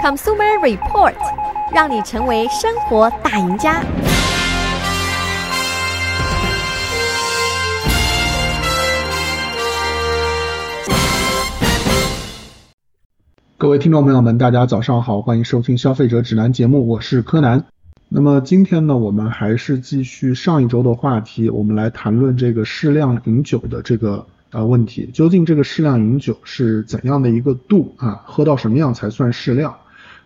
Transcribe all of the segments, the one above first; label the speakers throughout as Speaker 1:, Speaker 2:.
Speaker 1: Consumer Report，让你成为生活大赢家。
Speaker 2: 各位听众朋友们，大家早上好，欢迎收听消费者指南节目，我是柯南。那么今天呢，我们还是继续上一周的话题，我们来谈论这个适量饮酒的这个呃问题。究竟这个适量饮酒是怎样的一个度啊？喝到什么样才算适量？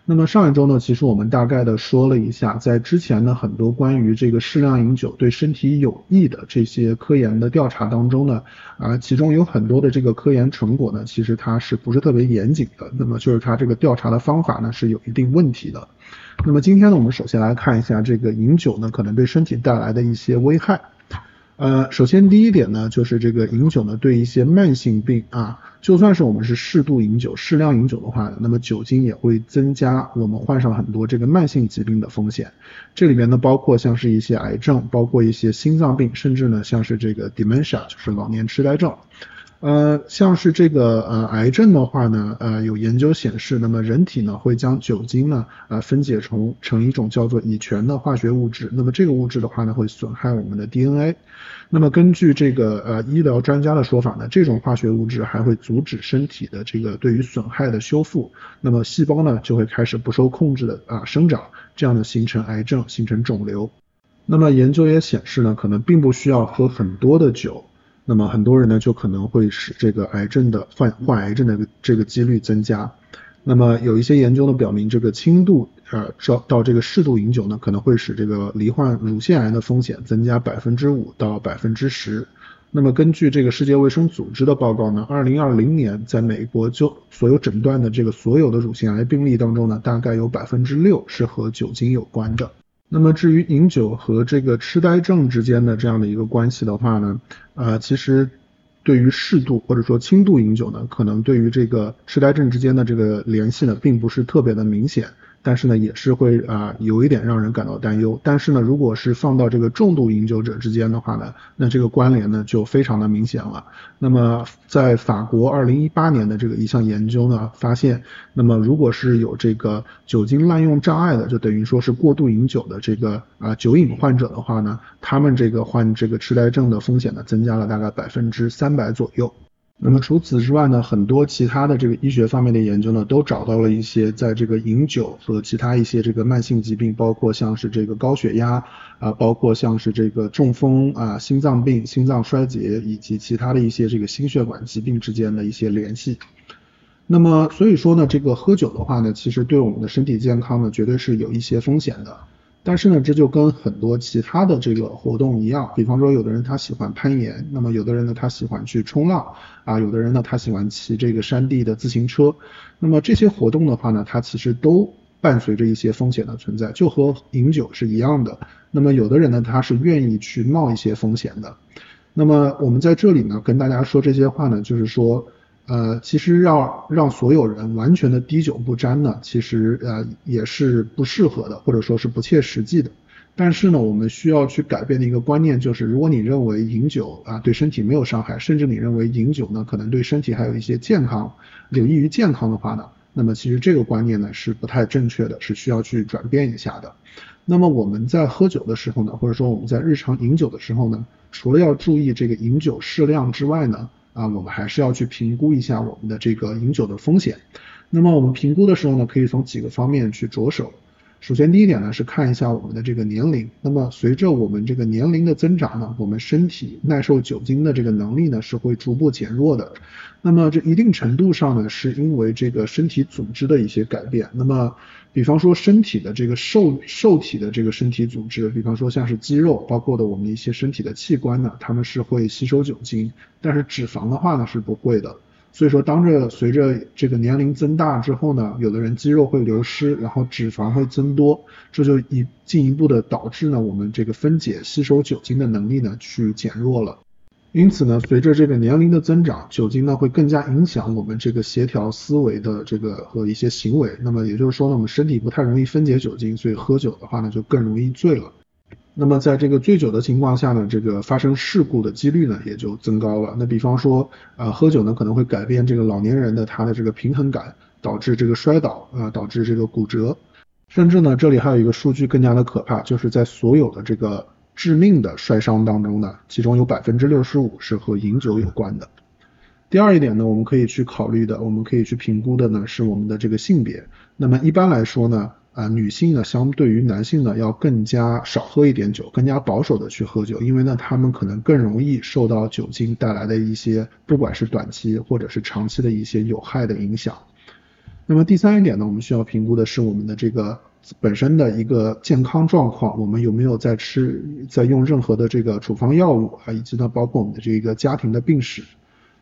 Speaker 2: 那么上一周呢，其实我们大概的说了一下，在之前呢很多关于这个适量饮酒对身体有益的这些科研的调查当中呢，啊，其中有很多的这个科研成果呢，其实它是不是特别严谨的？那么就是它这个调查的方法呢是有一定问题的。那么今天呢，我们首先来看一下这个饮酒呢可能对身体带来的一些危害。呃，首先第一点呢，就是这个饮酒呢，对一些慢性病啊，就算是我们是适度饮酒、适量饮酒的话，那么酒精也会增加我们患上很多这个慢性疾病的风险。这里面呢，包括像是一些癌症，包括一些心脏病，甚至呢，像是这个 dementia，就是老年痴呆症。呃，像是这个呃癌症的话呢，呃有研究显示，那么人体呢会将酒精呢呃分解成成一种叫做乙醛的化学物质，那么这个物质的话呢会损害我们的 DNA，那么根据这个呃医疗专家的说法呢，这种化学物质还会阻止身体的这个对于损害的修复，那么细胞呢就会开始不受控制的啊生长，这样的形成癌症，形成肿瘤。那么研究也显示呢，可能并不需要喝很多的酒。那么很多人呢，就可能会使这个癌症的患患癌症的这个几率增加。那么有一些研究呢表明，这个轻度呃到到这个适度饮酒呢，可能会使这个罹患乳腺癌的风险增加百分之五到百分之十。那么根据这个世界卫生组织的报告呢，二零二零年在美国就所有诊断的这个所有的乳腺癌病例当中呢，大概有百分之六是和酒精有关的。那么至于饮酒和这个痴呆症之间的这样的一个关系的话呢，呃，其实对于适度或者说轻度饮酒呢，可能对于这个痴呆症之间的这个联系呢，并不是特别的明显。但是呢，也是会啊、有一点让人感到担忧。但是呢，如果是放到这个重度饮酒者之间的话呢，那这个关联呢就非常的明显了。那么在法国二零一八年的这个一项研究呢，发现，那么如果是有这个酒精滥用障碍的，就等于说是过度饮酒的这个啊、酒瘾患者的话呢，他们这个患这个痴呆症的风险呢增加了大概百分之三百左右。那么除此之外呢，很多其他的这个医学方面的研究呢，都找到了一些在这个饮酒和其他一些这个慢性疾病，包括像是这个高血压啊，包括像是这个中风啊、心脏病、心脏衰竭以及其他的一些这个心血管疾病之间的一些联系。那么所以说呢，这个喝酒的话呢，其实对我们的身体健康呢，绝对是有一些风险的。但是呢，这就跟很多其他的这个活动一样，比方说有的人他喜欢攀岩，那么有的人呢他喜欢去冲浪啊，有的人呢他喜欢骑这个山地的自行车，那么这些活动的话呢，它其实都伴随着一些风险的存在，就和饮酒是一样的。那么有的人呢他是愿意去冒一些风险的。那么我们在这里呢跟大家说这些话呢，就是说。呃，其实要让所有人完全的滴酒不沾呢，其实呃也是不适合的，或者说是不切实际的。但是呢，我们需要去改变的一个观念就是，如果你认为饮酒啊对身体没有伤害，甚至你认为饮酒呢可能对身体还有一些健康，有益于健康的话呢，那么其实这个观念呢是不太正确的，是需要去转变一下的。那么我们在喝酒的时候呢，或者说我们在日常饮酒的时候呢，除了要注意这个饮酒适量之外呢，啊，我们还是要去评估一下我们的这个饮酒的风险。那么我们评估的时候呢，可以从几个方面去着手。首先，第一点呢是看一下我们的这个年龄。那么随着我们这个年龄的增长呢，我们身体耐受酒精的这个能力呢是会逐步减弱的。那么这一定程度上呢，是因为这个身体组织的一些改变。那么比方说身体的这个受受体的这个身体组织，比方说像是肌肉，包括的我们一些身体的器官呢，它们是会吸收酒精，但是脂肪的话呢是不会的。所以说，当着随着这个年龄增大之后呢，有的人肌肉会流失，然后脂肪会增多，这就一进一步的导致呢，我们这个分解吸收酒精的能力呢去减弱了。因此呢，随着这个年龄的增长，酒精呢会更加影响我们这个协调思维的这个和一些行为。那么也就是说呢，我们身体不太容易分解酒精，所以喝酒的话呢就更容易醉了。那么在这个醉酒的情况下呢，这个发生事故的几率呢也就增高了。那比方说，呃，喝酒呢可能会改变这个老年人的他的这个平衡感，导致这个摔倒啊，导致这个骨折。甚至呢，这里还有一个数据更加的可怕，就是在所有的这个致命的摔伤当中呢，其中有百分之六十五是和饮酒有关的。第二一点呢，我们可以去考虑的，我们可以去评估的呢，是我们的这个性别。那么一般来说呢，啊，女性呢相对于男性呢要更加少喝一点酒，更加保守的去喝酒，因为呢他们可能更容易受到酒精带来的一些，不管是短期或者是长期的一些有害的影响。那么第三一点呢，我们需要评估的是我们的这个本身的一个健康状况，我们有没有在吃，在用任何的这个处方药物啊，以及呢包括我们的这个家庭的病史。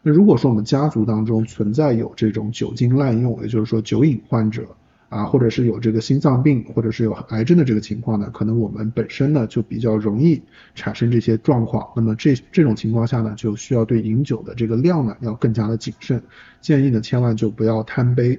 Speaker 2: 那如果说我们家族当中存在有这种酒精滥用，也就是说酒瘾患者啊，或者是有这个心脏病，或者是有癌症的这个情况呢，可能我们本身呢就比较容易产生这些状况。那么这这种情况下呢，就需要对饮酒的这个量呢要更加的谨慎，建议呢千万就不要贪杯。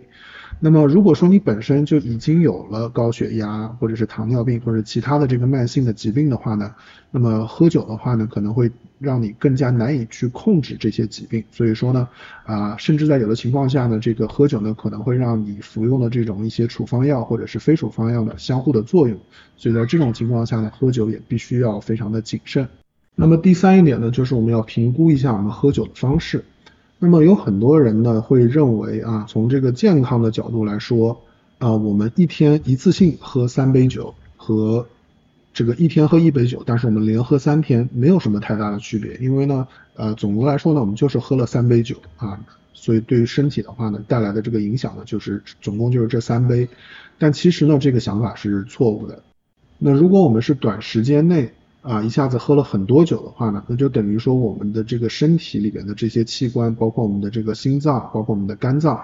Speaker 2: 那么如果说你本身就已经有了高血压，或者是糖尿病，或者其他的这个慢性的疾病的话呢，那么喝酒的话呢，可能会让你更加难以去控制这些疾病。所以说呢，啊，甚至在有的情况下呢，这个喝酒呢，可能会让你服用的这种一些处方药或者是非处方药的相互的作用。所以在这种情况下呢，喝酒也必须要非常的谨慎。那么第三一点呢，就是我们要评估一下我们喝酒的方式。那么有很多人呢会认为啊，从这个健康的角度来说啊，我们一天一次性喝三杯酒和这个一天喝一杯酒，但是我们连喝三天没有什么太大的区别，因为呢，呃，总的来说呢，我们就是喝了三杯酒啊，所以对于身体的话呢，带来的这个影响呢，就是总共就是这三杯。但其实呢，这个想法是错误的。那如果我们是短时间内，啊，一下子喝了很多酒的话呢，那就等于说我们的这个身体里边的这些器官，包括我们的这个心脏，包括我们的肝脏，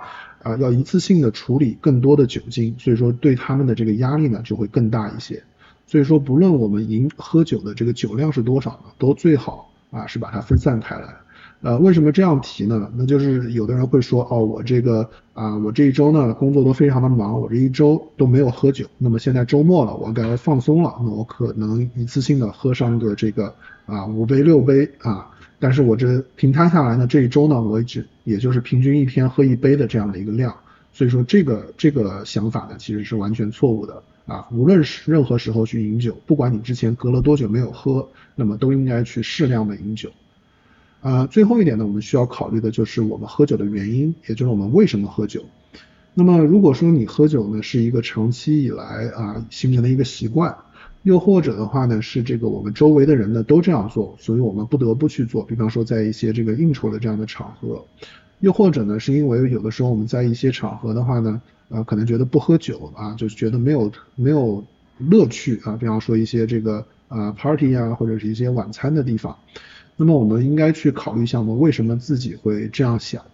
Speaker 2: 啊，要一次性的处理更多的酒精，所以说对他们的这个压力呢就会更大一些。所以说不论我们饮喝酒的这个酒量是多少呢，都最好啊是把它分散开来。呃，为什么这样提呢？那就是有的人会说，哦，我这个啊、我这一周呢工作都非常的忙，我这一周都没有喝酒。那么现在周末了，我该放松了，那我可能一次性的喝上个这个啊五杯六杯啊。但是我这平摊下来呢，这一周呢，我只也就是平均一天喝一杯的这样的一个量。所以说这个这个想法呢，其实是完全错误的啊。无论是任何时候去饮酒，不管你之前隔了多久没有喝，那么都应该去适量的饮酒。啊、呃，最后一点呢，我们需要考虑的就是我们喝酒的原因，也就是我们为什么喝酒。那么如果说你喝酒呢是一个长期以来啊、形成的一个习惯，又或者的话呢是这个我们周围的人呢都这样做，所以我们不得不去做。比方说在一些这个应酬的这样的场合，又或者呢是因为有的时候我们在一些场合的话呢，呃可能觉得不喝酒啊，就是觉得没有没有乐趣啊。比方说一些这个啊、呃、party 啊，或者是一些晚餐的地方。那么我们应该去考虑一下，我们为什么自己会这样想？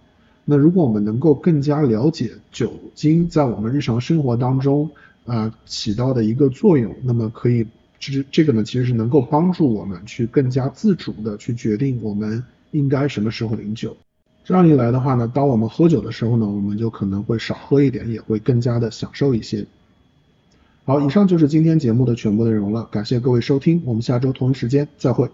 Speaker 2: 那如果我们能够更加了解酒精在我们日常生活当中啊、呃、起到的一个作用，那么可以这这个呢其实是能够帮助我们去更加自主的去决定我们应该什么时候饮酒。这样一来的话呢，当我们喝酒的时候呢，我们就可能会少喝一点，也会更加的享受一些。好，以上就是今天节目的全部内容了，感谢各位收听，我们下周同一时间再会。